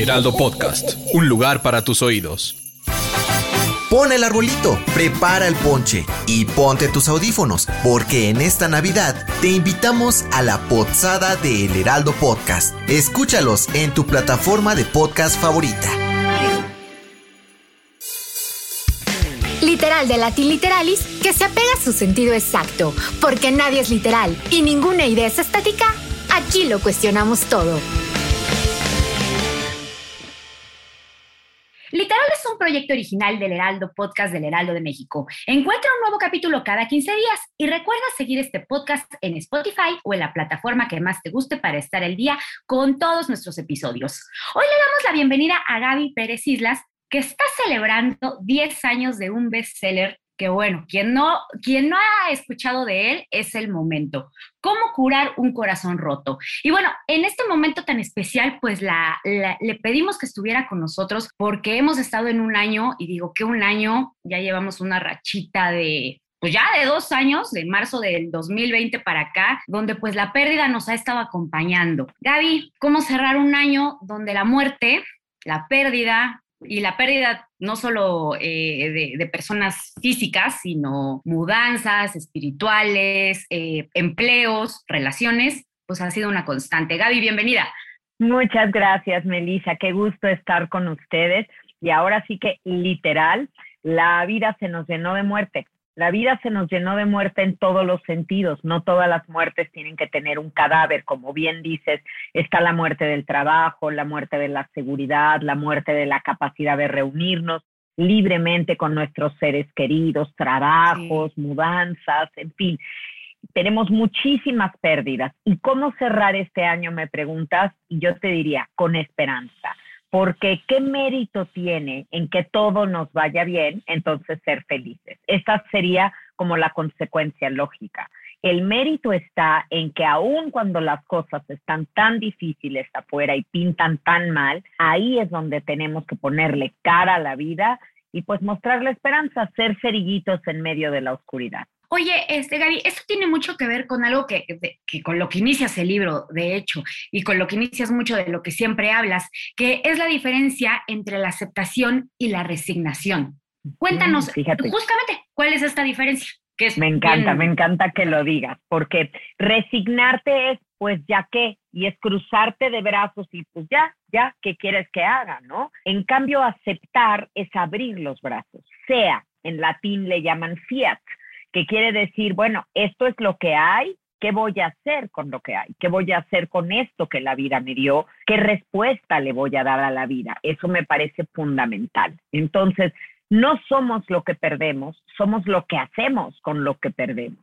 Heraldo Podcast, un lugar para tus oídos. Pon el arbolito, prepara el ponche y ponte tus audífonos, porque en esta Navidad te invitamos a la pozada de El Heraldo Podcast. Escúchalos en tu plataforma de podcast favorita. Literal de Latin Literalis, que se apega a su sentido exacto, porque nadie es literal y ninguna idea es estática, aquí lo cuestionamos todo. Literal es un proyecto original del Heraldo Podcast del Heraldo de México. Encuentra un nuevo capítulo cada 15 días y recuerda seguir este podcast en Spotify o en la plataforma que más te guste para estar al día con todos nuestros episodios. Hoy le damos la bienvenida a Gaby Pérez Islas, que está celebrando 10 años de un bestseller que bueno, quien no, quien no ha escuchado de él es el momento. ¿Cómo curar un corazón roto? Y bueno, en este momento tan especial, pues la, le pedimos que estuviera con nosotros porque hemos estado en un año, y digo que un año, ya llevamos una rachita de pues ya de dos años, de marzo del 2020 para acá, donde pues la pérdida nos ha estado acompañando. Gaby, ¿cómo cerrar un año donde la muerte, la pérdida, y la pérdida no solo eh, de, personas físicas, sino mudanzas espirituales, eh, empleos, relaciones, pues ha sido una constante. Gaby, bienvenida. Muchas gracias, Melissa. Qué gusto estar con ustedes. Y ahora sí que literal, la vida se nos llenó de muerte. La vida se nos llenó de muerte en todos los sentidos. No todas las muertes tienen que tener un cadáver. Como bien dices, está la muerte del trabajo, la muerte de la seguridad, la muerte de la capacidad de reunirnos libremente con nuestros seres queridos, trabajos, mudanzas, en fin. Tenemos muchísimas pérdidas. ¿Y cómo cerrar este año, me preguntas? Y yo te diría, con esperanza porque qué mérito tiene en que todo nos vaya bien, entonces ser felices. Esa sería como la consecuencia lógica. El mérito está en que aun cuando las cosas están tan difíciles afuera y pintan tan mal, ahí es donde tenemos que ponerle cara a la vida y pues mostrar la esperanza, ser cerillitos en medio de la oscuridad. Oye, este, Gaby, esto tiene mucho que ver con algo que, que, con lo que inicias el libro, de hecho, y con lo que inicias mucho de lo que siempre hablas, que es la diferencia entre la aceptación y la resignación. Cuéntanos, justamente, ¿cuál es esta diferencia? Que me encanta, me encanta que lo digas, porque resignarte es, pues ya qué, y es cruzarte de brazos y pues ya, ya, ¿qué quieres que haga, no? En cambio, aceptar es abrir los brazos, sea, en latín le llaman fiat, que quiere decir, bueno, esto es lo que hay, ¿qué voy a hacer con lo que hay? ¿Qué voy a hacer con esto que la vida me dio? ¿Qué respuesta le voy a dar a la vida? Eso me parece fundamental. Entonces, no somos lo que perdemos, somos lo que hacemos con lo que perdemos.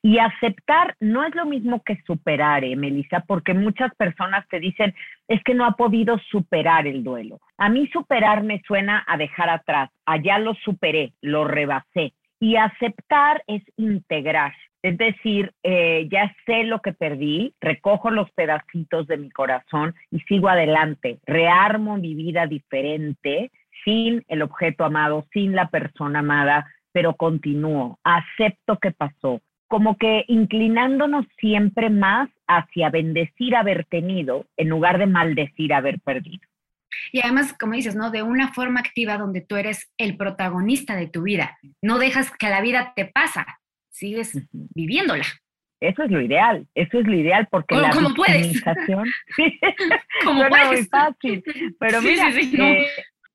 Y aceptar no es lo mismo que superar, ¿eh, Melissa, porque muchas personas te dicen, es que no ha podido superar el duelo. A mí superar me suena a dejar atrás, allá lo superé, lo rebasé. Y aceptar es integrar. Es decir, eh, ya sé lo que perdí, recojo los pedacitos de mi corazón y sigo adelante, rearmo mi vida diferente, sin el objeto amado, sin la persona amada, pero continúo, acepto que pasó, como que inclinándonos siempre más hacia bendecir haber tenido en lugar de maldecir haber perdido. Y además, como dices, ¿no? De una forma activa donde tú eres el protagonista de tu vida. No dejas que la vida te pasa, sigues viviéndola. Eso es lo ideal, eso es lo ideal porque la victimización como puedes. muy fácil, pero mira, eh,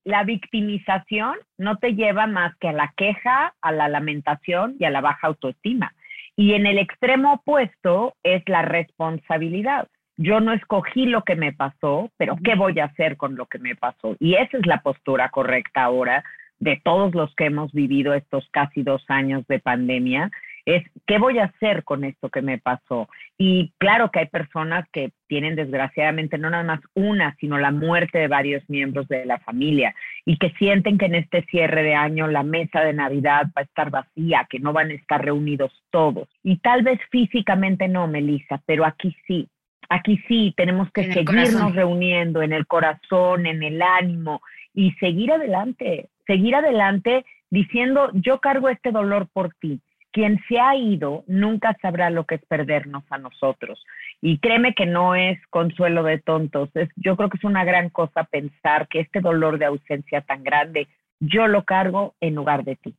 la victimización no te lleva más que a la queja, a la lamentación y a la baja autoestima. Y en el extremo opuesto es la responsabilidad yo no escogí lo que me pasó, pero ¿qué voy a hacer con lo que me pasó? Y esa es la postura correcta ahora de todos los que hemos vivido estos casi dos años de pandemia, es qué voy a hacer con esto que me pasó. Y claro que hay personas que tienen desgraciadamente no nada más una, sino la muerte de varios miembros de la familia y que sienten que en este cierre de año la mesa de Navidad va a estar vacía, que no van a estar reunidos todos. Y tal vez físicamente no, Melissa, pero aquí sí. Aquí sí, tenemos que seguirnos reuniendo en el corazón, en el ánimo y seguir adelante, seguir adelante diciendo, yo cargo este dolor por ti quien se ha ido nunca sabrá lo que es perdernos a nosotros. Y créeme que no es consuelo de tontos. Es, yo creo que es una gran cosa pensar que este dolor de ausencia tan grande, yo lo cargo en lugar de ti.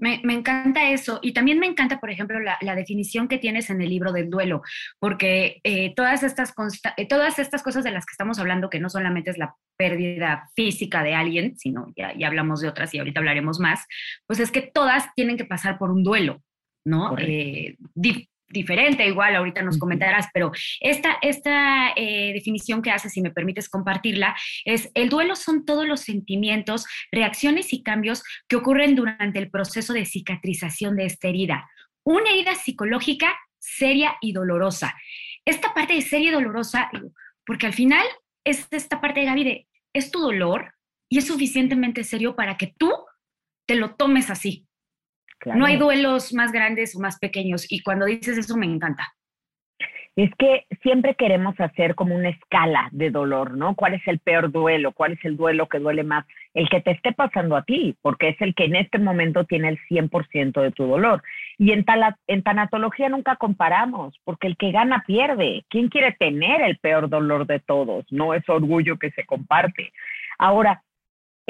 Me, encanta eso. Y también me encanta, por ejemplo, la, definición que tienes en el libro del duelo, porque eh, todas, estas eh, todas estas cosas de las que estamos hablando, que no solamente es la pérdida física de alguien, sino ya, ya hablamos de otras y ahorita hablaremos más, pues es que todas tienen que pasar por un duelo. ¿no? Eh, diferente, igual ahorita nos comentarás, pero esta, esta eh, definición que haces, si me permites compartirla, es el duelo son todos los sentimientos, reacciones y cambios que ocurren durante el proceso de cicatrización de esta herida. Una herida psicológica seria y dolorosa. Esta parte de seria y dolorosa, porque al final es esta parte de Gaby de, es tu dolor y es suficientemente serio para que tú te lo tomes así, no hay duelos más grandes o más pequeños y cuando dices eso me encanta. Es que siempre queremos hacer como una escala de dolor, ¿no? ¿Cuál es el peor duelo? ¿Cuál es el duelo que duele más? El que te esté pasando a ti, porque es el que en este momento tiene el 100% de tu dolor. Y en, en tanatología nunca comparamos, porque el que gana pierde. ¿Quién quiere tener el peor dolor de todos? No es orgullo que se comparte. Ahora,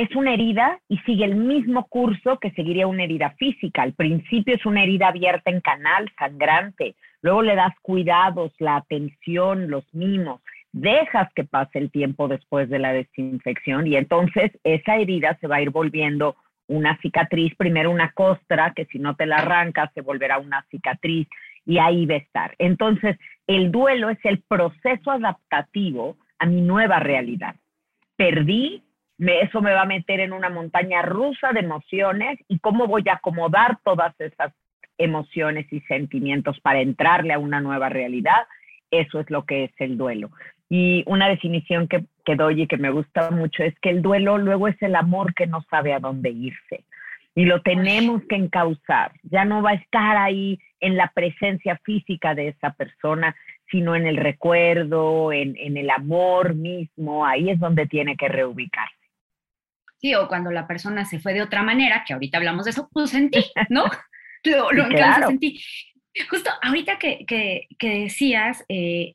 es una herida y sigue el mismo curso que seguiría una herida física. Al principio es una herida abierta en canal, sangrante. Luego le das cuidados, la atención, los mimos. Dejas que pase el tiempo después de la desinfección y entonces esa herida se va a ir volviendo una cicatriz, primero una costra, que si no te la arrancas se volverá una cicatriz y ahí va a estar. Entonces, el duelo es el proceso adaptativo a mi nueva realidad. Perdí eso me va a meter en una montaña rusa de emociones y cómo voy a acomodar todas esas emociones y sentimientos para entrarle a una nueva realidad, eso es lo que es el duelo. Y una definición que, doy y que me gusta mucho es que el duelo luego es el amor que no sabe a dónde irse y lo tenemos que encauzar. Ya no va a estar ahí en la presencia física de esa persona, sino en el recuerdo, en, en el amor mismo. Ahí es donde tiene que reubicarse. Sí, o cuando la persona se fue de otra manera, que ahorita hablamos de eso, pues sentí, ¿no? lo, lo claro. sentí. Justo ahorita que, que, decías, eh,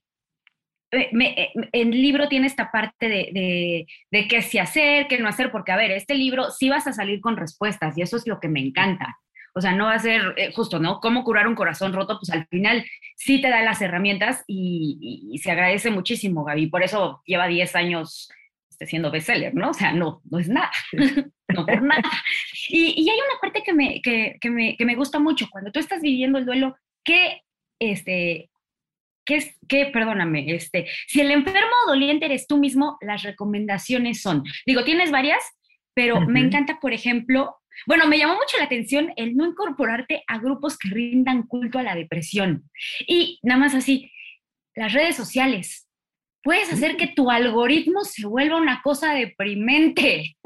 eh, eh, en el libro tiene esta parte de, de, de qué sí hacer, qué no hacer, porque a ver, este libro sí vas a salir con respuestas y eso es lo que me encanta. O sea, no va a ser justo, ¿no? Cómo curar un corazón roto, pues al final sí te da las herramientas y, y se agradece muchísimo, Gaby. Por eso lleva 10 años esté siendo bestseller, ¿no? O sea, no, no es nada, no por nada. Y, y, hay una parte que me, que, que, me, que me gusta mucho, cuando tú estás viviendo el duelo, que, este, que es, que, perdóname, este, si el enfermo doliente eres tú mismo, las recomendaciones son, digo, tienes varias, pero me encanta, por ejemplo, bueno, me llamó mucho la atención el no incorporarte a grupos que rindan culto a la depresión. Y nada más así, las redes sociales, puedes hacer que tu algoritmo se vuelva una cosa deprimente.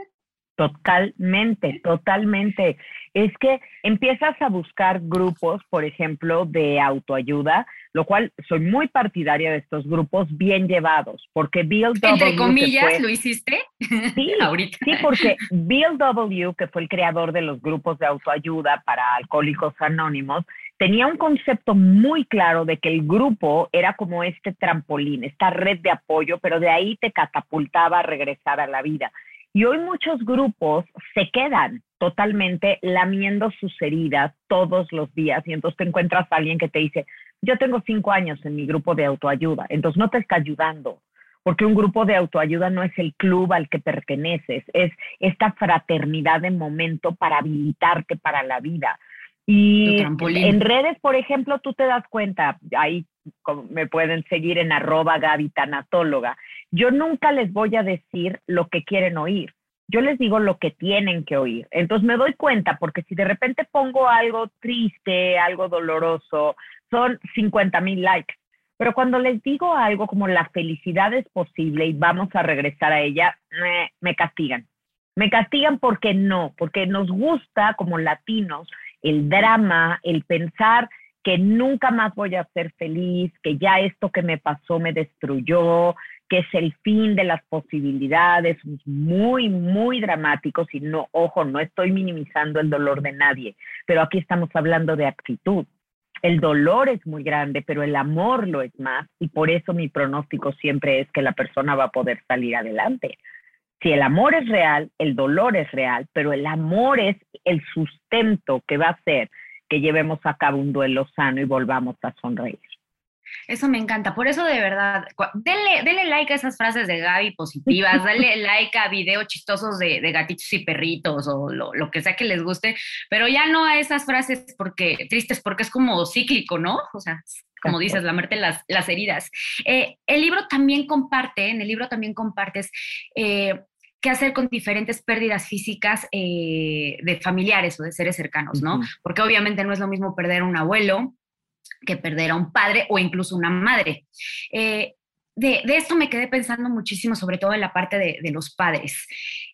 Totalmente, totalmente. Es que empiezas a buscar grupos, por ejemplo, de autoayuda, lo cual soy muy partidaria de estos grupos bien llevados, porque Bill W. Entre comillas, ¿lo hiciste? Sí, ahorita. Sí, porque Bill W., que fue el creador de los grupos de autoayuda para alcohólicos anónimos, tenía un concepto muy claro de que el grupo era como este trampolín, esta red de apoyo, pero de ahí te catapultaba a regresar a la vida. Y hoy muchos grupos se quedan totalmente lamiendo sus heridas todos los días y entonces te encuentras a alguien que te dice, yo tengo cinco años en mi grupo de autoayuda, entonces no te está ayudando, porque un grupo de autoayuda no es el club al que perteneces, es esta fraternidad de momento para habilitarte para la vida. Y en redes, por ejemplo, tú te das cuenta, ahí me pueden seguir en arroba Gaby Tanatóloga. Yo nunca les voy a decir lo que quieren oír. yo les digo lo que tienen que oír. Entonces me doy cuenta, porque si de repente pongo algo triste, algo doloroso, son 50 mil likes. Pero cuando les digo algo como la felicidad es posible y vamos a regresar a ella, me castigan. Me castigan porque no, porque nos gusta como latinos el drama, el pensar que nunca más voy a ser feliz, que ya esto que me pasó me destruyó, que es el fin de las posibilidades, muy, muy dramáticos y no, ojo, no estoy minimizando el dolor de nadie, pero aquí estamos hablando de actitud. El dolor es muy grande, pero el amor lo es más y por eso mi pronóstico siempre es que la persona va a poder salir adelante. Si el amor es real, el dolor es real, pero el amor es el sustento que va a hacer que llevemos a cabo un duelo sano y volvamos a sonreír. Eso me encanta. Por eso, de verdad, denle, like a esas frases de Gaby positivas, dale like a videos chistosos de, gatitos y perritos o lo, que sea que les guste, pero ya no a esas frases porque tristes, porque es como cíclico, ¿no? O sea, como dices, la muerte las, las heridas. Eh, el libro también comparte, en el libro también compartes eh, qué hacer con diferentes pérdidas físicas eh, de familiares o de seres cercanos, ¿no? Porque obviamente no es lo mismo perder a un abuelo que perder a un padre o incluso una madre. Eh, de, esto me quedé pensando muchísimo, sobre todo en la parte de, los padres.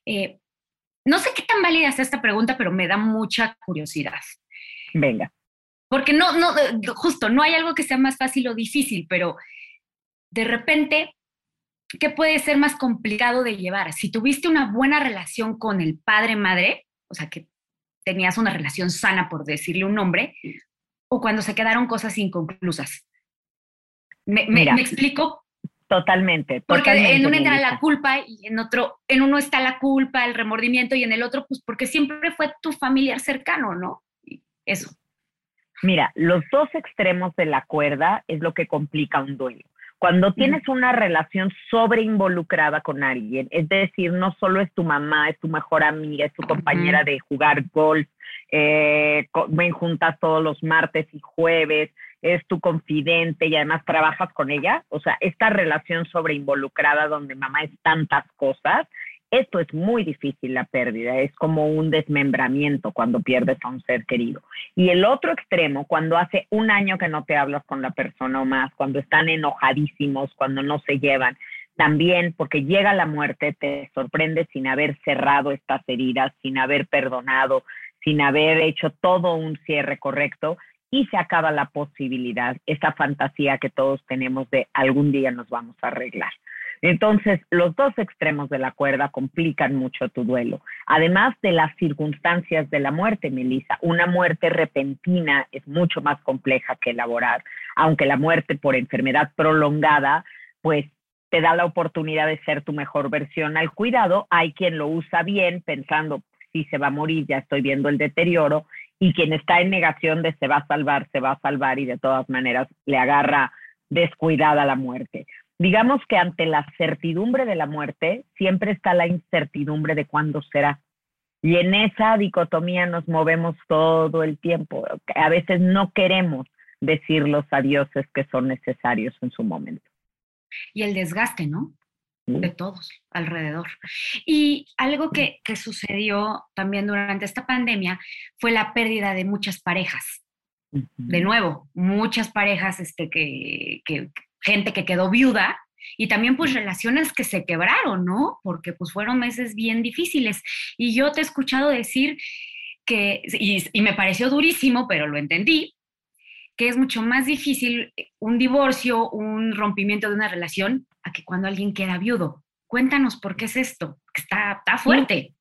Eh, no sé qué tan válida es esta pregunta, pero me da mucha curiosidad. Venga. Porque no, no, justo, no hay algo que sea más fácil o difícil, pero de repente, ¿qué puede ser más complicado de llevar? Si tuviste una buena relación con el padre-madre, o sea, que tenías una relación sana, por decirle un nombre, o cuando se quedaron cosas inconclusas. ¿Me, me, explico? Totalmente. Porque en uno entra la culpa y en otro, en uno está la culpa, el remordimiento y en el otro, pues porque siempre fue tu familiar cercano, ¿no? Eso. Mira, los dos extremos de la cuerda es lo que complica un duelo. Cuando tienes una relación sobreinvolucrada con alguien, es decir, no solo es tu mamá, es tu mejor amiga, es tu compañera de jugar golf, eh, ven juntas todos los martes y jueves, es tu confidente y además trabajas con ella, o sea, esta relación sobreinvolucrada donde mamá es tantas cosas, esto es muy difícil la pérdida, es como un desmembramiento cuando pierdes a un ser querido. Y el otro extremo, cuando hace un año que no te hablas con la persona o más, cuando están enojadísimos, cuando no se llevan, también porque llega la muerte, te sorprende sin haber cerrado estas heridas, sin haber perdonado, sin haber hecho todo un cierre correcto y se acaba la posibilidad, esa fantasía que todos tenemos de algún día nos vamos a arreglar. Entonces, los dos extremos de la cuerda complican mucho tu duelo. Además de las circunstancias de la muerte, Melissa, una muerte repentina es mucho más compleja que elaborar, aunque la muerte por enfermedad prolongada, pues te da la oportunidad de ser tu mejor versión al cuidado. Hay quien lo usa bien pensando, si se va a morir, ya estoy viendo el deterioro, y quien está en negación de se va a salvar, se va a salvar y de todas maneras le agarra descuidada la muerte digamos que ante la certidumbre de la muerte siempre está la incertidumbre de cuándo será. Y en esa dicotomía nos movemos todo el tiempo. A veces no queremos decir los adioses que son necesarios en su momento. Y el desgaste, ¿no? De todos alrededor. Y algo que, sucedió también durante esta pandemia fue la pérdida de muchas parejas. De nuevo, muchas parejas este, que, que, gente que quedó viuda y también pues relaciones que se quebraron, ¿no? Porque pues fueron meses bien difíciles. Y yo te he escuchado decir que, y, me pareció durísimo, pero lo entendí, que es mucho más difícil un divorcio, un rompimiento de una relación, a que cuando alguien queda viudo. Cuéntanos por qué es esto, que está, está fuerte.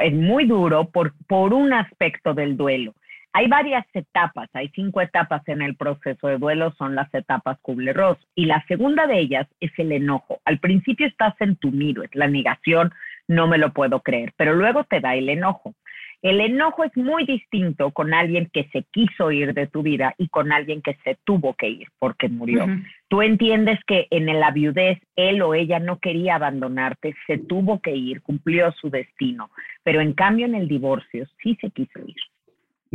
Es muy duro por, por un aspecto del duelo. Hay varias etapas, hay cinco etapas en el proceso de duelo, son las etapas Kubler-Ross. Y la segunda de ellas es el enojo. Al principio estás en tu miro, es la negación, no me lo puedo creer, pero luego te da el enojo. El enojo es muy distinto con alguien que se quiso ir de tu vida y con alguien que se tuvo que ir porque murió. Tú entiendes que en la viudez él o ella no quería abandonarte, se tuvo que ir, cumplió su destino, pero en cambio en el divorcio sí se quiso ir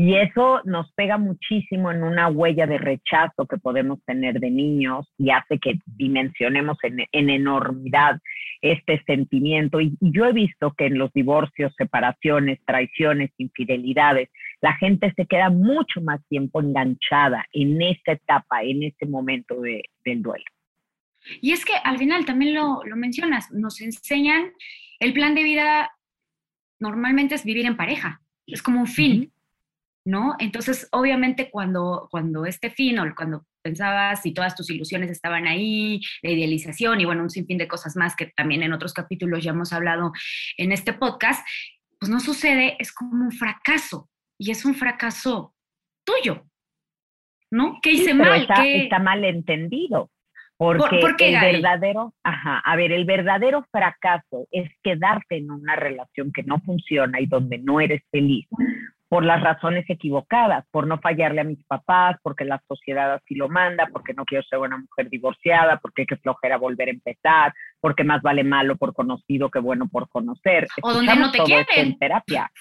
Y eso nos pega muchísimo en una huella de rechazo que podemos tener de niños y hace que dimensionemos en, enormidad este sentimiento. Y, yo he visto que en los divorcios, separaciones, traiciones, infidelidades, la gente se queda mucho más tiempo enganchada en esa etapa, en ese momento del duelo. Y es que al final también lo, mencionas, nos enseñan el plan de vida normalmente es vivir en pareja, es como un fin. ¿No? Entonces, obviamente, cuando, cuando este fin o cuando pensabas y todas tus ilusiones estaban ahí, la idealización y bueno, un sinfín de cosas más que también en otros capítulos ya hemos hablado en este podcast, pues no sucede, es como un fracaso y es un fracaso tuyo, ¿no? ¿Qué hice mal? Está, está mal entendido. Porque el verdadero, ajá, a ver, el verdadero fracaso es quedarte en una relación que no funciona y donde no eres feliz por las razones equivocadas, por no fallarle a mis papás, porque la sociedad así lo manda, porque no quiero ser una mujer divorciada, porque hay que flojera volver a empezar, porque más vale malo por conocido que bueno por conocer. O donde no te quieren. En terapia.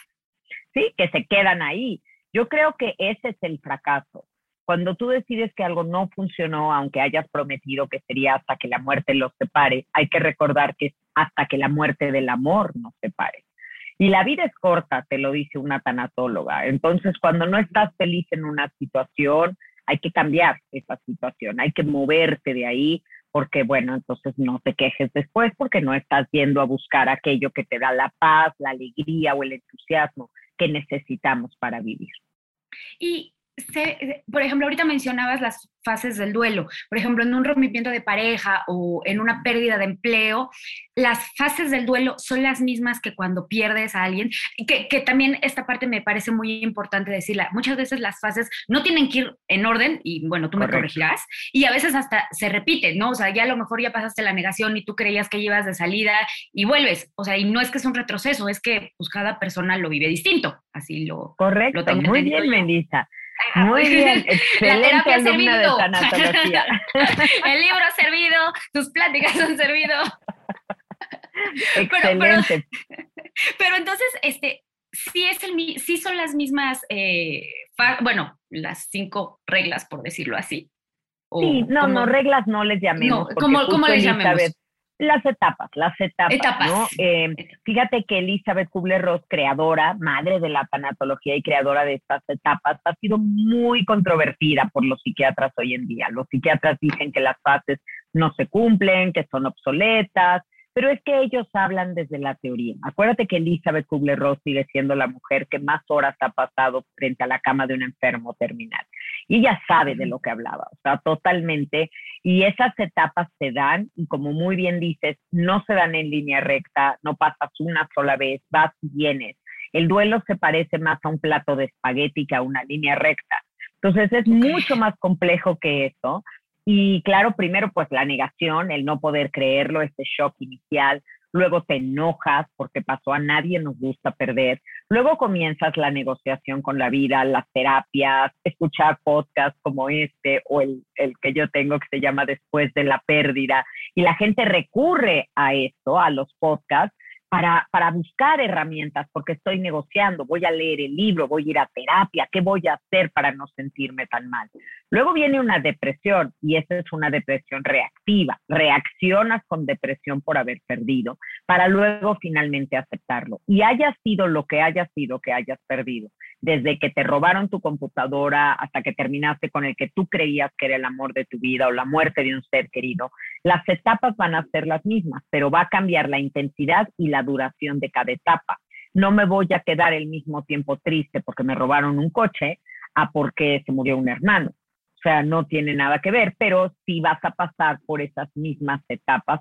Sí, que se quedan ahí. Yo creo que ese es el fracaso. Cuando tú decides que algo no funcionó, aunque hayas prometido que sería hasta que la muerte los separe, hay que recordar que es hasta que la muerte del amor nos separe. Y la vida es corta, te lo dice una tanatóloga. Entonces, cuando no estás feliz en una situación, hay que cambiar esa situación, hay que moverte de ahí, porque bueno, entonces no te quejes después porque no estás yendo a buscar aquello que te da la paz, la alegría o el entusiasmo que necesitamos para vivir. Y por ejemplo, ahorita mencionabas las fases del duelo. Por ejemplo, en un rompimiento de pareja o en una pérdida de empleo, las fases del duelo son las mismas que cuando pierdes a alguien. Que, que también esta parte me parece muy importante decirla. Muchas veces las fases no tienen que ir en orden, y bueno, tú me corregirás, y a veces hasta se repiten, ¿no? O sea, ya a lo mejor ya pasaste la negación y tú creías que ibas de salida y vuelves. O sea, y no es que es un retroceso, es que pues cada persona lo vive distinto. Así lo. Correcto, lo muy bien, Melissa. Muy bien, excelente la terapia ha servido. El libro ha servido, tus pláticas han servido. Excelente. Pero, entonces, este, sí, es el, sí son las mismas, eh, bueno, las cinco reglas, por decirlo así. sí, no, no, reglas no les llamemos. No, ¿cómo, les llamemos? Las etapas, las etapas, ¿no? Eh, fíjate que Elizabeth Kubler-Ross, creadora, madre de la tanatología y creadora de estas etapas, ha sido muy controvertida por los psiquiatras hoy en día. Los psiquiatras dicen que las fases no se cumplen, que son obsoletas, pero es que ellos hablan desde la teoría. Acuérdate que Elizabeth Kubler-Ross sigue siendo la mujer que más horas ha pasado frente a la cama de un enfermo terminal. Y ella sabe de lo que hablaba, o sea, totalmente. Y esas etapas se dan, y como muy bien dices, no se dan en línea recta, no pasas una sola vez, vas y vienes. El duelo se parece más a un plato de espagueti que a una línea recta. Entonces es mucho más complejo que eso, y claro, primero pues la negación, el no poder creerlo, este shock inicial, luego te enojas porque pasó a nadie nos gusta perder, luego comienzas la negociación con la vida, las terapias, escuchar podcasts como este o el, el que yo tengo que se llama Después de la pérdida, y la gente recurre a esto, a los podcasts, para, para buscar herramientas, porque estoy negociando, voy a leer el libro, voy a ir a terapia, ¿qué voy a hacer para no sentirme tan mal? Luego viene una depresión y esa es una depresión reactiva. Reaccionas con depresión por haber perdido para luego finalmente aceptarlo. Y haya sido lo que haya sido que hayas perdido, desde que te robaron tu computadora hasta que terminaste con el que tú creías que era el amor de tu vida o la muerte de un ser querido, las etapas van a ser las mismas, pero va a cambiar la intensidad y la duración de cada etapa. No me voy a quedar el mismo tiempo triste porque me robaron un coche a porque se murió un hermano. O sea, no tiene nada que ver, pero sí vas a pasar por esas mismas etapas.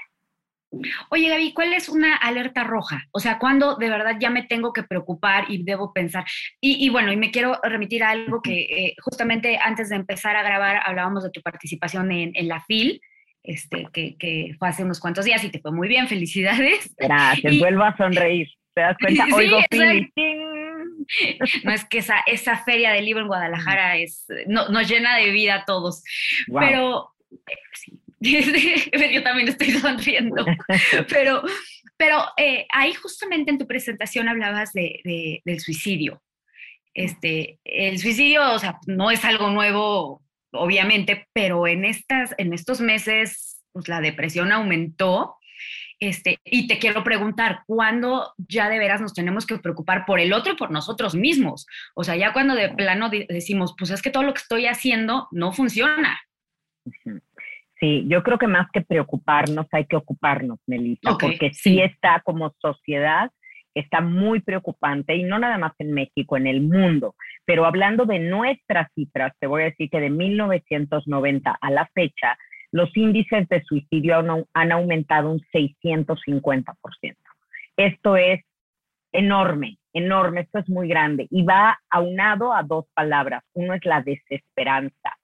Oye, Gaby, ¿cuál es una alerta roja? O sea, ¿cuándo de verdad ya me tengo que preocupar y debo pensar? Y, bueno, y me quiero remitir a algo que eh, justamente antes de empezar a grabar hablábamos de tu participación en, la FIL, este, que, fue hace unos cuantos días y te fue muy bien, felicidades. Gracias, vuelvo a sonreír. ¿Te das cuenta? Oigo FIL. No es que esa, esa feria del libro en Guadalajara es, no, nos llena de vida a todos. Pero eh, sí, yo también estoy sonriendo, pero, pero eh, ahí justamente en tu presentación hablabas de, del suicidio. Este, el suicidio, o sea, no es algo nuevo, obviamente, pero en, estas, en estos meses, pues la depresión aumentó. Este, y te quiero preguntar, ¿cuándo ya de veras nos tenemos que preocupar por el otro y por nosotros mismos? O sea, ya cuando de plano decimos, pues es que todo lo que estoy haciendo no funciona. Sí, yo creo que más que preocuparnos, hay que ocuparnos, Melissa, porque sí. está como sociedad, está muy preocupante y no nada más en México, en el mundo. Pero hablando de nuestras cifras, te voy a decir que de 1990 a la fecha, los índices de suicidio han, han aumentado un 650%. Esto es enorme, enorme, esto es muy grande y va aunado a dos palabras. Uno es la desesperanza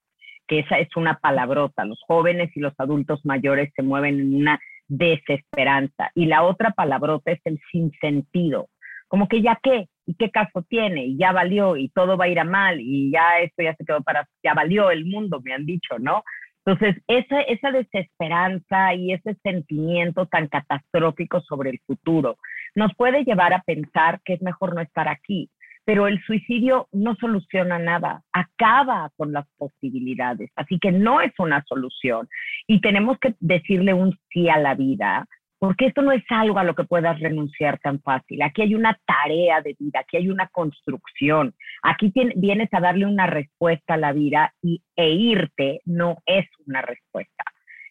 que esa es una palabrota. Los jóvenes y los adultos mayores se mueven en una desesperanza. Y la otra palabrota es el sinsentido. Como que ya qué, y qué caso tiene, y ya valió, y todo va a ir a mal, y ya esto ya se quedó para, ya valió el mundo, me han dicho, ¿no? Entonces, esa, esa desesperanza y ese sentimiento tan catastrófico sobre el futuro nos puede llevar a pensar que es mejor no estar aquí, pero el suicidio no soluciona nada, acaba con las posibilidades, así que no es una solución y tenemos que decirle un sí a la vida, porque esto no es algo a lo que puedas renunciar tan fácil, aquí hay una tarea de vida, aquí hay una construcción, aquí vienes a darle una respuesta a la vida y, e irte no es una respuesta.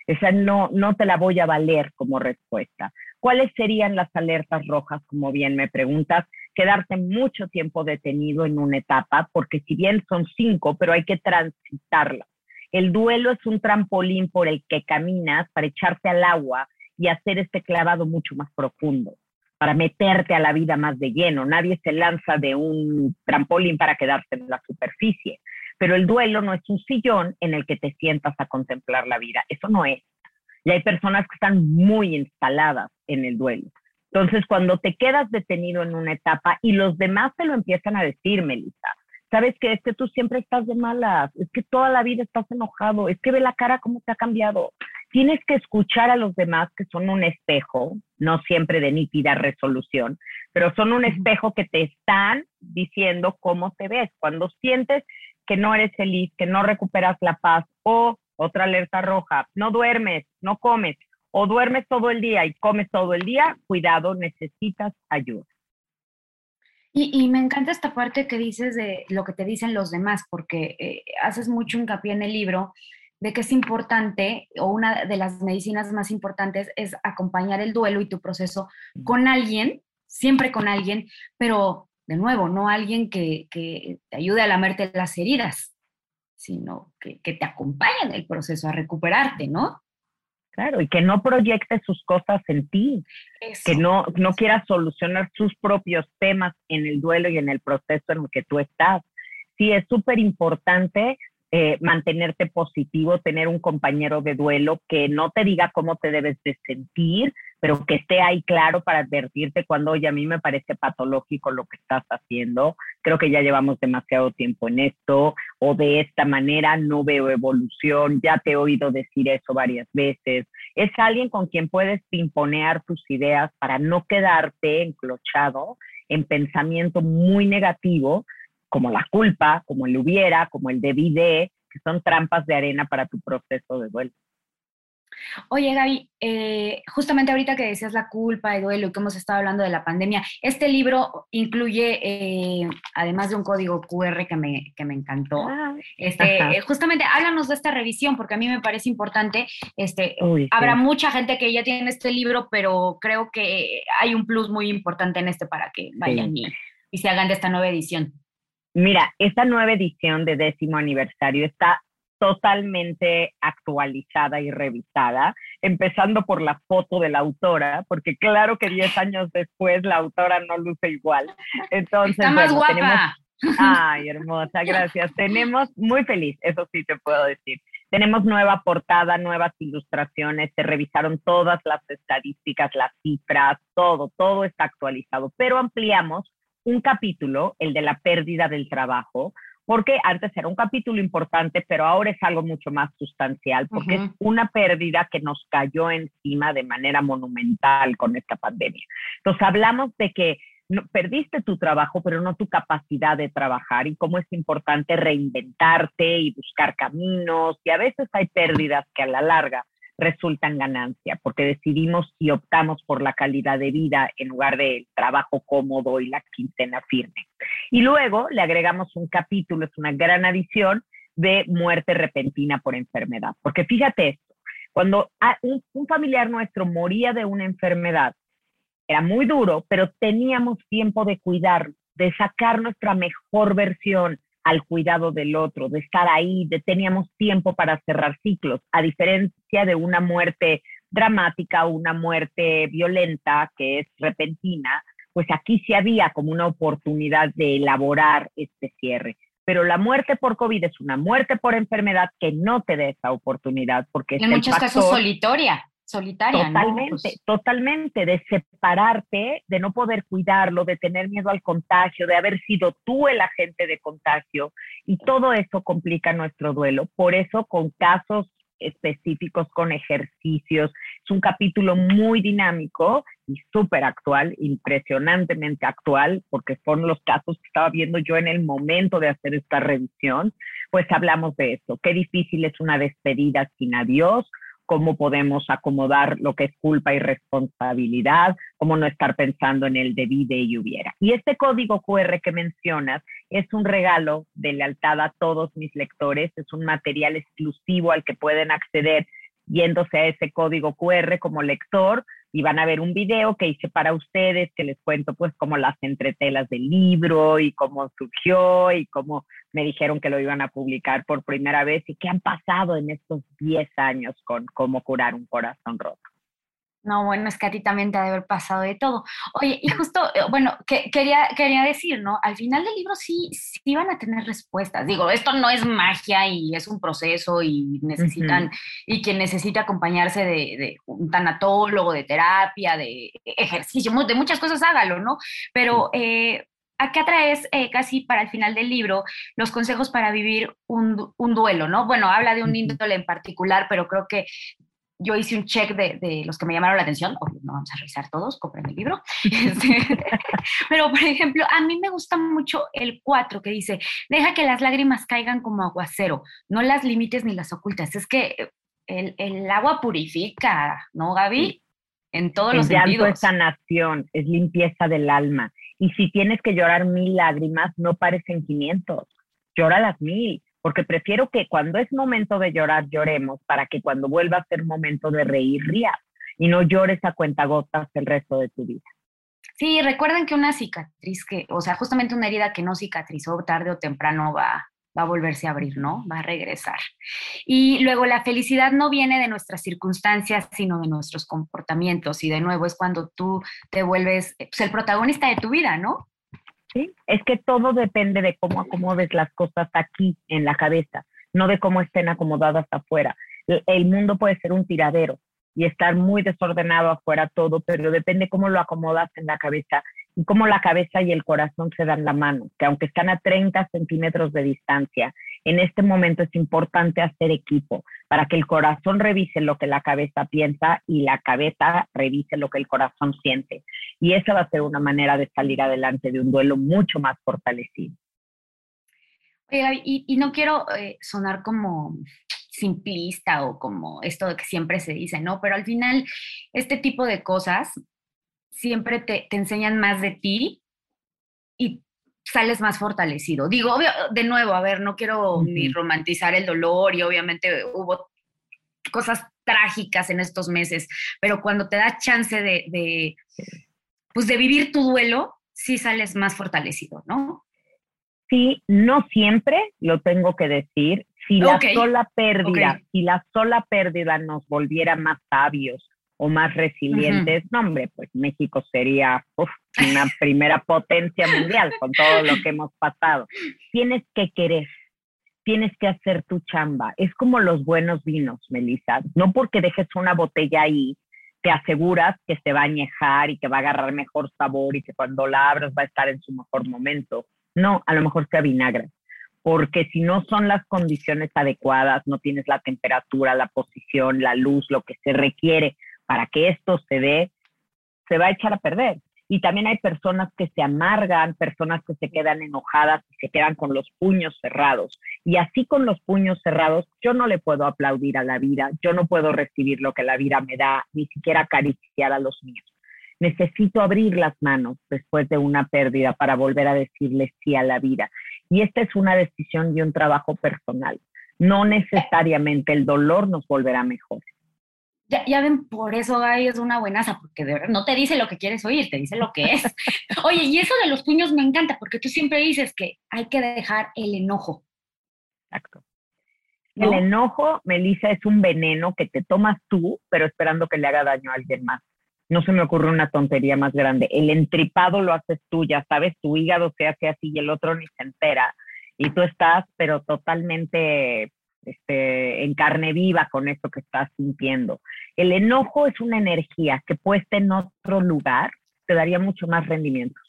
Esa no, no te la voy a valer como respuesta. ¿Cuáles serían las alertas rojas, como bien me preguntas? Quedarte mucho tiempo detenido en una etapa, porque si bien son cinco, pero hay que transitarla. El duelo es un trampolín por el que caminas para echarte al agua y hacer este clavado mucho más profundo, para meterte a la vida más de lleno. Nadie se lanza de un trampolín para quedarse en la superficie, pero el duelo no es un sillón en el que te sientas a contemplar la vida, eso no es. Y hay personas que están muy instaladas en el duelo. Entonces, cuando te quedas detenido en una etapa y los demás te lo empiezan a decir, Melissa, sabes que es que tú siempre estás de malas, es que toda la vida estás enojado, es que ve la cara cómo te ha cambiado. Tienes que escuchar a los demás que son un espejo, no siempre de nítida resolución, pero son un espejo que te están diciendo cómo te ves. Cuando sientes que no eres feliz, que no recuperas la paz o otra alerta roja, no duermes, no comes, o duermes todo el día y comes todo el día, cuidado, necesitas ayuda. Y, me encanta esta parte que dices de lo que te dicen los demás, porque eh, haces mucho hincapié en el libro de que es importante, o una de las medicinas más importantes es acompañar el duelo y tu proceso con alguien, siempre con alguien, pero de nuevo, no alguien que, que te ayude a lamerte las heridas, sino que, que te acompañe en el proceso a recuperarte, ¿no? Claro, y que no proyecte sus cosas en ti, que no, no quiera solucionar sus propios temas en el duelo y en el proceso en el que tú estás. Sí, es súper importante eh, mantenerte positivo, tener un compañero de duelo que no te diga cómo te debes de sentir, pero que esté ahí claro para advertirte cuando, oye, a mí me parece patológico lo que estás haciendo, creo que ya llevamos demasiado tiempo en esto, o de esta manera no veo evolución, ya te he oído decir eso varias veces. Es alguien con quien puedes imponer tus ideas para no quedarte enclochado en pensamiento muy negativo, como la culpa, como el hubiera, como el debí de, que son trampas de arena para tu proceso de duelo. Oye, Gaby, eh, justamente ahorita que decías la culpa, el duelo y que hemos estado hablando de la pandemia, este libro incluye, eh, además de un código QR que me, que me encantó, ah, este, eh, justamente háblanos de esta revisión, porque a mí me parece importante. Este, habrá mucha gente que ya tiene este libro, pero creo que hay un plus muy importante en este para que vayan y, y se hagan de esta nueva edición. Mira, esta nueva edición de décimo aniversario está totalmente actualizada y revisada, empezando por la foto de la autora, porque claro que 10 años después la autora no luce igual. Entonces, Está más guapa. ay, hermosa, gracias. Tenemos, muy feliz, eso sí te puedo decir. Tenemos nueva portada, nuevas ilustraciones, se revisaron todas las estadísticas, las cifras, todo, todo está actualizado, pero ampliamos un capítulo, el de la pérdida del trabajo, porque antes era un capítulo importante, pero ahora es algo mucho más sustancial, porque es una pérdida que nos cayó encima de manera monumental con esta pandemia. Entonces hablamos de que perdiste tu trabajo, pero no tu capacidad de trabajar y cómo es importante reinventarte y buscar caminos, y a veces hay pérdidas que a la larga resultan ganancia, porque decidimos y optamos por la calidad de vida en lugar del trabajo cómodo y la quincena firme. Y luego le agregamos un capítulo, es una gran adición de muerte repentina por enfermedad, porque fíjate esto, cuando un, un familiar nuestro moría de una enfermedad, era muy duro, pero teníamos tiempo de cuidar, de sacar nuestra mejor versión, al cuidado del otro, de estar ahí, de teníamos tiempo para cerrar ciclos, a diferencia de una muerte dramática una muerte violenta que es repentina, pues aquí sí había como una oportunidad de elaborar este cierre. Pero la muerte por COVID es una muerte por enfermedad que no te da esa oportunidad porque en muchos casos solitaria solitaria. Totalmente, pues totalmente, de separarte, de no poder cuidarlo, de tener miedo al contagio, de haber sido tú el agente de contagio y todo eso complica nuestro duelo. Por eso con casos específicos, con ejercicios, es un capítulo muy dinámico y súper actual, impresionantemente actual, porque son los casos que estaba viendo yo en el momento de hacer esta revisión, pues hablamos de eso, qué difícil es una despedida sin adiós, cómo podemos acomodar lo que es culpa y responsabilidad, cómo no estar pensando en el debide y hubiera. Y este código QR que mencionas es un regalo de lealtad a todos mis lectores, es un material exclusivo al que pueden acceder yéndose a ese código QR como lector y van a ver un video que hice para ustedes que les cuento pues como las entretelas del libro y cómo surgió y cómo me dijeron que lo iban a publicar por primera vez y qué han pasado en estos 10 años con cómo curar un corazón roto. No, bueno, es que a ti también te ha de haber pasado de todo. Oye, y justo, eh, bueno, que, quería, quería decir, ¿no? Al final del libro sí, sí van a tener respuestas. Digo, esto no es magia y es un proceso y necesitan, y quien necesita acompañarse de, de, un tanatólogo, de terapia, de ejercicio, de muchas cosas, hágalo, ¿no? Pero eh, acá traes eh, casi para el final del libro los consejos para vivir un, un, duelo, ¿no? Bueno, habla de un índole en particular, pero creo que yo hice un check de, los que me llamaron la atención, no vamos a revisar todos, compren el libro. Pero, por ejemplo, a mí me gusta mucho el 4 que dice, deja que las lágrimas caigan como aguacero, no las limites ni las ocultas. Es que el, el agua purifica, ¿no, Gaby? En todos los sentidos. es sanación, es limpieza del alma. Y si tienes que llorar mil lágrimas, no parecen 500, llora las mil porque prefiero que cuando es momento de llorar lloremos para que cuando vuelva a ser momento de reír rías y no llores a cuentagotas el resto de tu vida. Sí, recuerden que una cicatriz que, o sea, justamente una herida que no cicatrizó tarde o temprano va, va a volverse a abrir, ¿no? Va a regresar. Y luego la felicidad no viene de nuestras circunstancias, sino de nuestros comportamientos. Y de nuevo es cuando tú te vuelves pues, el protagonista de tu vida, ¿no? Es que todo depende de cómo acomodes las cosas aquí en la cabeza, no de cómo estén acomodadas afuera. El mundo puede ser un tiradero y estar muy desordenado afuera todo, pero depende cómo lo acomodas en la cabeza y cómo la cabeza y el corazón se dan la mano, que aunque están a 30 centímetros de distancia, en este momento es importante hacer equipo para que el corazón revise lo que la cabeza piensa y la cabeza revise lo que el corazón siente. Y esa va a ser una manera de salir adelante de un duelo mucho más fortalecido. y, no quiero eh, sonar como simplista o como esto que siempre se dice, ¿no? Pero al final, este tipo de cosas siempre te, enseñan más de ti y sales más fortalecido. Digo, de nuevo, a ver, no quiero ni romantizar el dolor y obviamente hubo cosas trágicas en estos meses, pero cuando te da chance de, pues de vivir tu duelo, sí sales más fortalecido, ¿no? Sí, no siempre, lo tengo que decir. Si la sola pérdida, si la sola pérdida nos volviera más sabios o más resilientes, no hombre, pues México sería una primera potencia mundial con todo lo que hemos pasado. Tienes que querer, tienes que hacer tu chamba. Es como los buenos vinos, Melissa. No porque dejes una botella ahí, te aseguras que se va a añejar y que va a agarrar mejor sabor y que cuando la abras va a estar en su mejor momento. No, a lo mejor se avinagra. Porque si no son las condiciones adecuadas, no tienes la temperatura, la posición, la luz, lo que se requiere para que esto se dé, se va a echar a perder. Y también hay personas que se amargan, personas que se quedan enojadas y se quedan con los puños cerrados. Y así con los puños cerrados, yo no le puedo aplaudir a la vida, yo no puedo recibir lo que la vida me da, ni siquiera acariciar a los míos. Necesito abrir las manos después de una pérdida para volver a decirle sí a la vida. Y esta es una decisión y un trabajo personal. No necesariamente el dolor nos volverá mejor ya, ven, por eso Gaby es una buenaza, porque de verdad no te dice lo que quieres oír, te dice lo que es. Oye, y eso de los puños me encanta, porque tú siempre dices que hay que dejar el enojo. Exacto. El enojo, Melissa, es un veneno que te tomas tú, pero esperando que le haga daño a alguien más. No se me ocurre una tontería más grande. El entripado lo haces tú, ya sabes, tu hígado se hace así y el otro ni se entera. Y tú estás, pero totalmente este, en carne viva con esto que estás sintiendo. El enojo es una energía que puesta en otro lugar te daría mucho más rendimiento.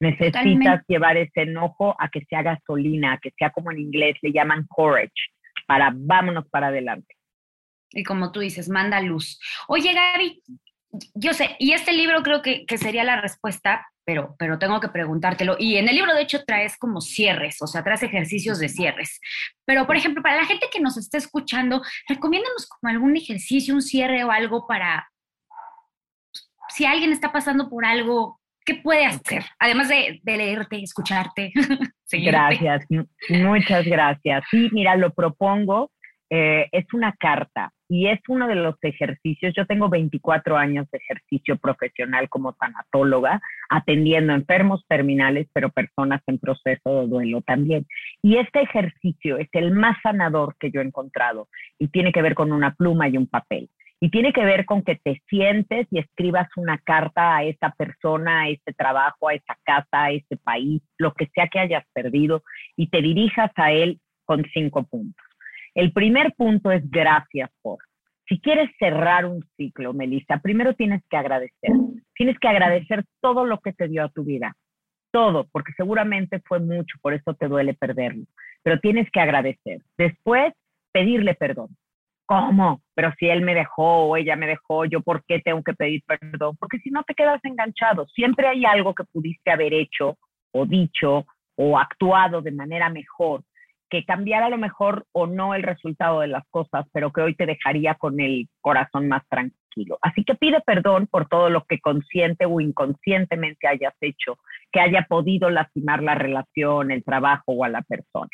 Necesitas llevar ese enojo a que sea gasolina, a que sea como en inglés le llaman courage, para vámonos para adelante. Y como tú dices, manda luz. Oye, Gaby, yo sé, y este libro creo que, que sería la respuesta, pero, pero tengo que preguntártelo. Y en el libro, de hecho, traes como cierres, o sea, traes ejercicios de cierres. Pero, por ejemplo, para la gente que nos está escuchando, recomiéndanos como algún ejercicio, un cierre o algo para, si alguien está pasando por algo, ¿qué puede hacer? Además de, de leerte, escucharte. gracias, muchas gracias. Sí, mira, lo propongo. Eh, es una carta y es uno de los ejercicios, yo tengo 24 años de ejercicio profesional como tanatóloga, atendiendo enfermos terminales, pero personas en proceso de duelo también. Y este ejercicio es el más sanador que yo he encontrado y tiene que ver con una pluma y un papel. Y tiene que ver con que te sientes y escribas una carta a esa persona, a ese trabajo, a esa casa, a ese país, lo que sea que hayas perdido, y te dirijas a él con cinco puntos. El primer punto es gracias por. Si quieres cerrar un ciclo, Melissa, primero tienes que agradecer. Tienes que agradecer todo lo que te dio a tu vida. Todo, porque seguramente fue mucho, por eso te duele perderlo. Pero tienes que agradecer. Después, pedirle perdón. ¿Cómo? Pero si él me dejó o ella me dejó, ¿yo por qué tengo que pedir perdón? Porque si no te quedas enganchado. Siempre hay algo que pudiste haber hecho o dicho o actuado de manera mejor que cambiara a lo mejor o no el resultado de las cosas, pero que hoy te dejaría con el corazón más tranquilo. Así que pide perdón por todo lo que consciente o inconscientemente hayas hecho, que haya podido lastimar la relación, el trabajo o a la persona.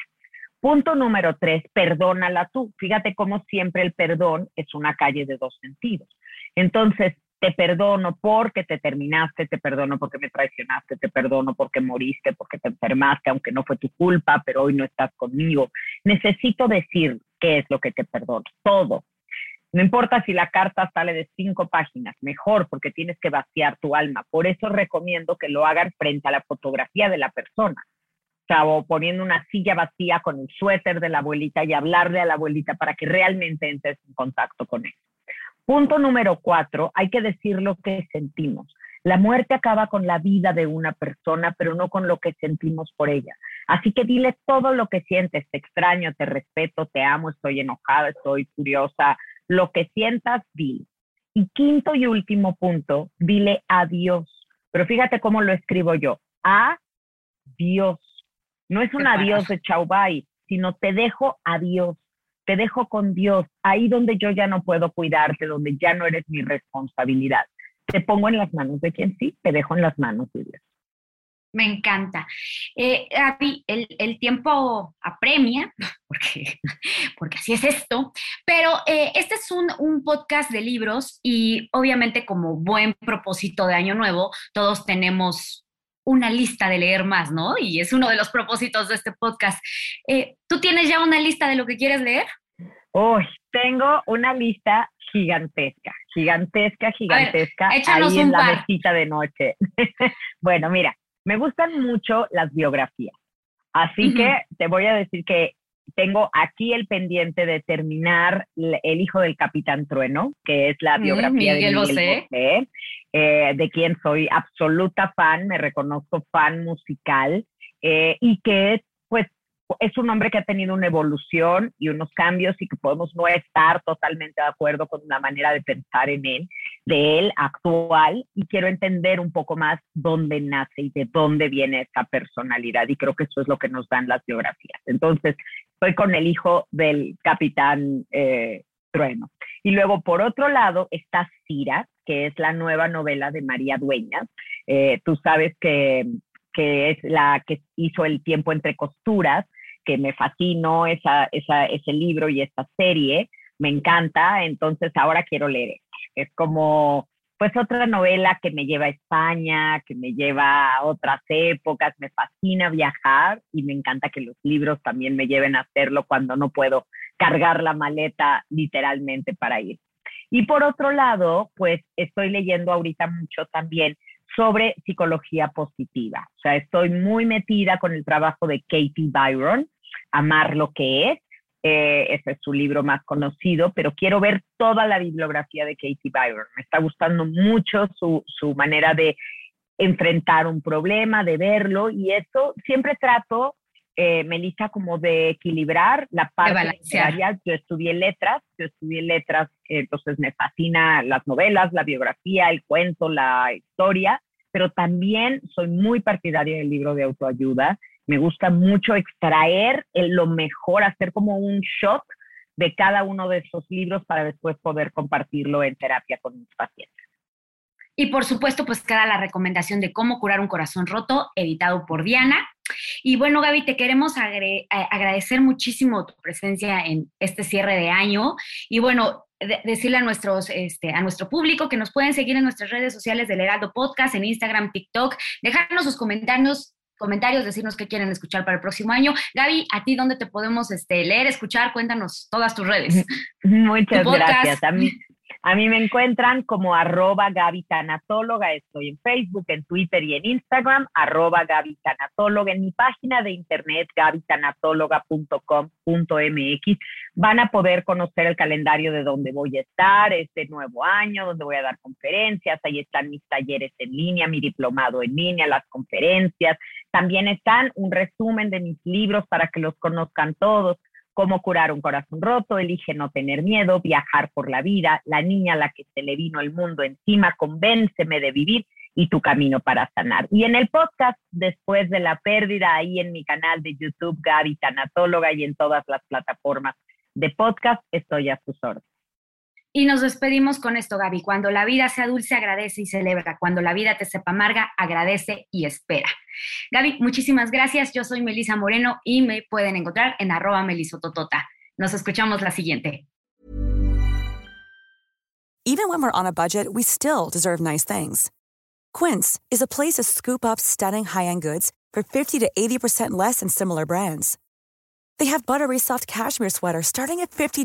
Punto número tres, perdónala tú. Fíjate cómo siempre el perdón es una calle de dos sentidos. Entonces, te perdono porque te terminaste, te perdono porque me traicionaste, te perdono porque moriste, porque te enfermaste, aunque no fue tu culpa, pero hoy no estás conmigo. Necesito decir qué es lo que te perdono, todo. No importa si la carta sale de cinco páginas, mejor porque tienes que vaciar tu alma. Por eso recomiendo que lo hagan frente a la fotografía de la persona. O poniendo una silla vacía con el suéter de la abuelita y hablarle a la abuelita para que realmente entres en contacto con él. Punto número cuatro, hay que decir lo que sentimos. La muerte acaba con la vida de una persona, pero no con lo que sentimos por ella. Así que dile todo lo que sientes, te extraño, te respeto, te amo, estoy enojada, estoy furiosa, lo que sientas, dile. Y quinto y último punto, dile adiós. Pero fíjate cómo lo escribo yo. Adiós. No es un adiós de chau bye, sino te dejo adiós te dejo con Dios, ahí donde yo ya no puedo cuidarte, donde ya no eres mi responsabilidad. Te pongo en las manos de quien sí, te dejo en las manos de Dios. Me encanta. Eh, el, tiempo apremia, porque, porque así es esto, pero eh, este es un, un, podcast de libros y obviamente como buen propósito de Año Nuevo, todos tenemos una lista de leer más, ¿no? Y es uno de los propósitos de este podcast. Eh, ¿Tú tienes ya una lista de lo que quieres leer? Uy, tengo una lista gigantesca, gigantesca, gigantesca, ahí en la mesita de noche. bueno, mira, me gustan mucho las biografías. Así que te voy a decir que tengo aquí el pendiente de terminar El hijo del capitán Trueno, que es la mm, biografía de Miguel Bosé, eh, de quien soy absoluta fan, me reconozco fan musical, eh, y que es es un hombre que ha tenido una evolución y unos cambios y que podemos no estar totalmente de acuerdo con la manera de pensar en él, de él actual, y quiero entender un poco más dónde nace y de dónde viene esa personalidad, y creo que eso es lo que nos dan las biografías. Entonces, estoy con el hijo del capitán eh, Trueno. Y luego, por otro lado, está Cira, que es la nueva novela de María Dueñas. Eh, tú sabes que que es la que hizo El tiempo entre costuras, que me fascinó esa, esa, ese libro y esta serie, me encanta, entonces ahora quiero leer. Es como, pues otra novela que me lleva a España, que me lleva a otras épocas, me fascina viajar y me encanta que los libros también me lleven a hacerlo cuando no puedo cargar la maleta literalmente para ir. Y por otro lado, pues estoy leyendo ahorita mucho también sobre psicología positiva. O sea, estoy muy metida con el trabajo de Katie Byron, Amar lo que es. Eh, ese es su libro más conocido, pero quiero ver toda la bibliografía de Katie Byron. Me está gustando mucho su, su manera de enfrentar un problema, de verlo, y eso siempre trato, eh, Melissa, como de equilibrar la parte literaria. Yo estudié letras, yo estudié letras, entonces me fascina las novelas, la biografía, el cuento, la historia, pero también soy muy partidaria del libro de autoayuda me gusta mucho extraer lo mejor, hacer como un shot de cada uno de esos libros para después poder compartirlo en terapia con mis pacientes. Y por supuesto, pues queda la recomendación de cómo curar un corazón roto, editado por Diana. Y bueno, Gaby, te queremos eh, agradecer muchísimo tu presencia en este cierre de año. Y bueno, decirle a, nuestros, este, a nuestro público que nos pueden seguir en nuestras redes sociales del Heraldo Podcast, en Instagram, TikTok, dejarnos sus comentarios comentarios, decirnos qué quieren escuchar para el próximo año. Gaby, ¿a ti dónde te podemos este, leer, escuchar? Cuéntanos todas tus redes. Muchas gracias. A mí, a mí me encuentran como arroba Gaby Tanatóloga. Estoy en Facebook, en Twitter y en Instagram, arroba Gaby Tanatóloga. En mi página de internet, gabytanatóloga.com.mx, van a poder conocer el calendario de dónde voy a estar este nuevo año, donde voy a dar conferencias. Ahí están mis talleres en línea, mi diplomado en línea, las conferencias. También están un resumen de mis libros para que los conozcan todos cómo curar un corazón roto, elige no tener miedo, viajar por la vida, la niña a la que se le vino el mundo encima, convénceme de vivir y tu camino para sanar. Y en el podcast, después de la pérdida, ahí en mi canal de YouTube, Gaby Tanatóloga, y en todas las plataformas de podcast, estoy a sus órdenes. Y nos despedimos con esto, Gaby. Cuando la vida sea dulce, agradece y celebra. Cuando la vida te sepa amarga, agradece y espera. Gaby, muchísimas gracias. Yo soy Melisa Moreno y me pueden encontrar en arroba melisototota. Nos escuchamos la siguiente. Even when we're on a budget, we still deserve nice things. Quince is a place to scoop up stunning high-end goods for 50 to 80% less than similar brands. They have buttery soft cashmere sweaters starting at $50